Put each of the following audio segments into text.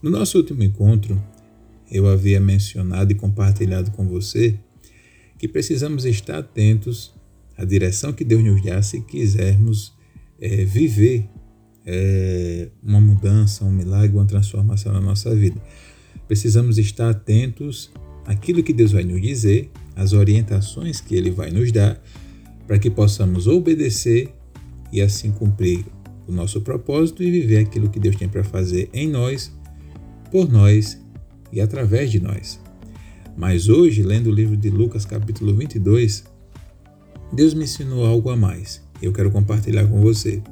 No nosso último encontro, eu havia mencionado e compartilhado com você que precisamos estar atentos à direção que Deus nos dá se quisermos é, viver é, uma mudança, um milagre, uma transformação na nossa vida. Precisamos estar atentos àquilo que Deus vai nos dizer, às orientações que Ele vai nos dar, para que possamos obedecer e assim cumprir o nosso propósito e viver aquilo que Deus tem para fazer em nós por nós e através de nós. Mas hoje, lendo o livro de Lucas, capítulo 22, Deus me ensinou algo a mais. Eu quero compartilhar com você.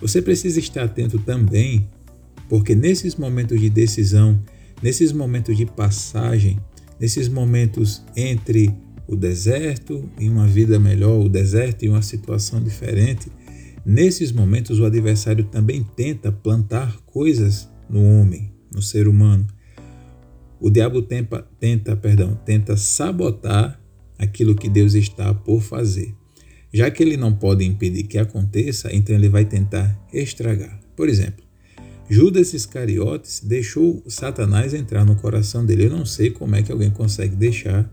Você precisa estar atento também, porque nesses momentos de decisão, nesses momentos de passagem, nesses momentos entre o deserto e uma vida melhor, o deserto e uma situação diferente, nesses momentos o adversário também tenta plantar coisas no homem, no ser humano. O diabo tenta, tenta, perdão, tenta sabotar aquilo que Deus está por fazer. Já que ele não pode impedir que aconteça, então ele vai tentar estragar. Por exemplo, Judas Iscariotes deixou Satanás entrar no coração dele. Eu não sei como é que alguém consegue deixar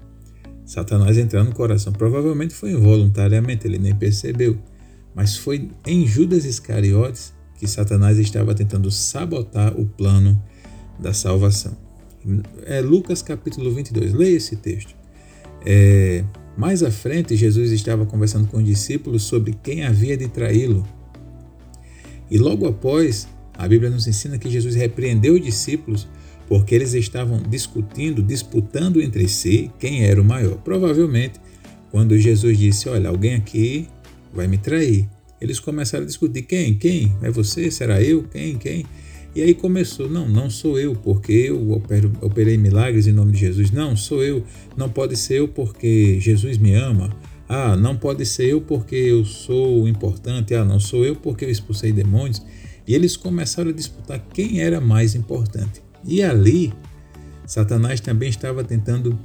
Satanás entrar no coração. Provavelmente foi involuntariamente, ele nem percebeu. Mas foi em Judas Iscariotes que Satanás estava tentando sabotar o plano da salvação. É Lucas capítulo 22, leia esse texto. É, mais à frente, Jesus estava conversando com os discípulos sobre quem havia de traí-lo. E logo após, a Bíblia nos ensina que Jesus repreendeu os discípulos porque eles estavam discutindo, disputando entre si quem era o maior. Provavelmente, quando Jesus disse: Olha, alguém aqui vai me trair. Eles começaram a discutir: quem? Quem? É você? Será eu? Quem? Quem? E aí começou: não, não sou eu, porque eu operei milagres em nome de Jesus. Não, sou eu. Não pode ser eu porque Jesus me ama. Ah, não pode ser eu porque eu sou importante. Ah, não sou eu porque eu expulsei demônios. E eles começaram a disputar quem era mais importante. E ali, Satanás também estava tentando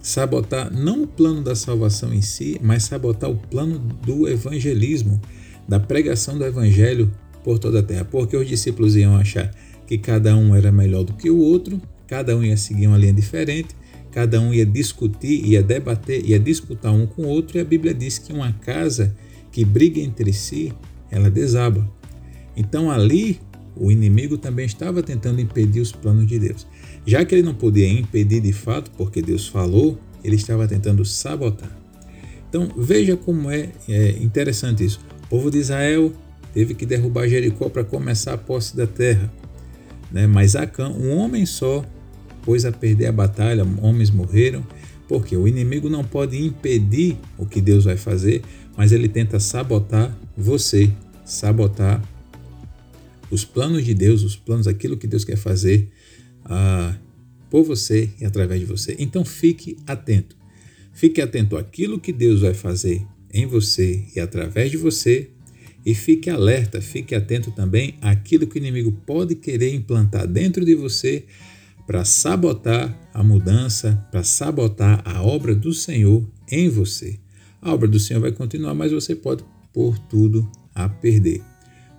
sabotar não o plano da salvação em si, mas sabotar o plano do evangelismo, da pregação do evangelho por toda a terra, porque os discípulos iam achar que cada um era melhor do que o outro, cada um ia seguir uma linha diferente, cada um ia discutir, ia debater, ia disputar um com o outro, e a Bíblia diz que uma casa que briga entre si, ela desaba. Então ali o inimigo também estava tentando impedir os planos de Deus. Já que ele não podia impedir de fato, porque Deus falou, ele estava tentando sabotar. Então veja como é, é interessante isso. O povo de Israel teve que derrubar Jericó para começar a posse da terra. Né? Mas Acã, um homem só, pôs a perder a batalha, homens morreram, porque o inimigo não pode impedir o que Deus vai fazer, mas ele tenta sabotar você, sabotar os planos de Deus, os planos, aquilo que Deus quer fazer ah, por você e através de você. Então fique atento. Fique atento àquilo que Deus vai fazer em você e através de você. E fique alerta, fique atento também àquilo que o inimigo pode querer implantar dentro de você para sabotar a mudança, para sabotar a obra do Senhor em você. A obra do Senhor vai continuar, mas você pode pôr tudo a perder.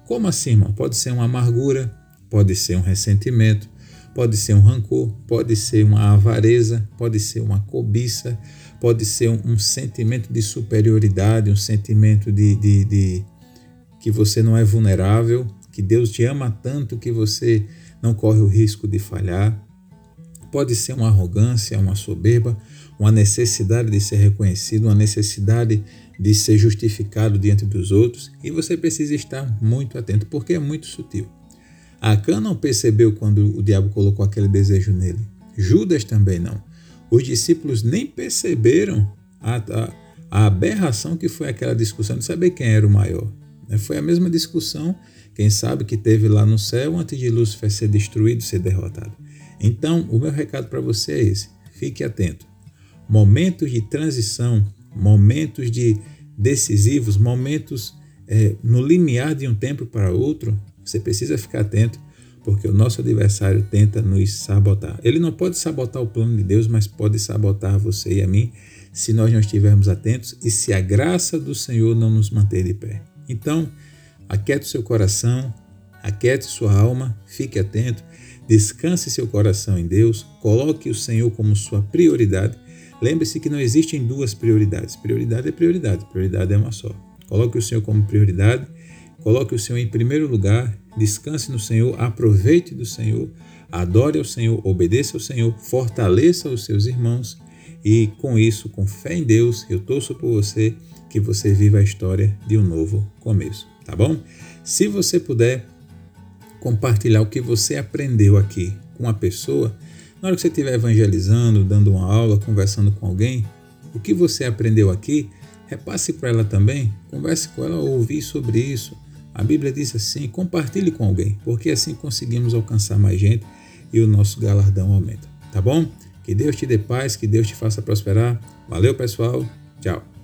Como assim, irmão? Pode ser uma amargura, pode ser um ressentimento, pode ser um rancor, pode ser uma avareza, pode ser uma cobiça, pode ser um, um sentimento de superioridade, um sentimento de, de, de que você não é vulnerável, que Deus te ama tanto que você não corre o risco de falhar. Pode ser uma arrogância, uma soberba, uma necessidade de ser reconhecido, uma necessidade de ser justificado diante dos outros, e você precisa estar muito atento, porque é muito sutil. Acã não percebeu quando o diabo colocou aquele desejo nele. Judas também não. Os discípulos nem perceberam a, a, a aberração que foi aquela discussão de saber quem era o maior. Né? Foi a mesma discussão, quem sabe, que teve lá no céu antes de Lúcifer ser destruído, ser derrotado. Então, o meu recado para você é esse: fique atento. Momentos de transição momentos de decisivos, momentos é, no limiar de um tempo para outro, você precisa ficar atento, porque o nosso adversário tenta nos sabotar. Ele não pode sabotar o plano de Deus, mas pode sabotar você e a mim se nós não estivermos atentos e se a graça do Senhor não nos manter de pé. Então, aquieta o seu coração, Aquiete sua alma, fique atento, descanse seu coração em Deus, coloque o Senhor como sua prioridade. Lembre-se que não existem duas prioridades. Prioridade é prioridade, prioridade é uma só. Coloque o Senhor como prioridade, coloque o Senhor em primeiro lugar, descanse no Senhor, aproveite do Senhor, adore ao Senhor, obedeça ao Senhor, fortaleça os seus irmãos e com isso, com fé em Deus, eu torço por você que você viva a história de um novo começo, tá bom? Se você puder compartilhar o que você aprendeu aqui com uma pessoa, na hora que você estiver evangelizando, dando uma aula, conversando com alguém, o que você aprendeu aqui, repasse para ela também, converse com ela, ouvir sobre isso. A Bíblia diz assim: compartilhe com alguém, porque assim conseguimos alcançar mais gente e o nosso galardão aumenta. Tá bom? Que Deus te dê paz, que Deus te faça prosperar. Valeu, pessoal. Tchau.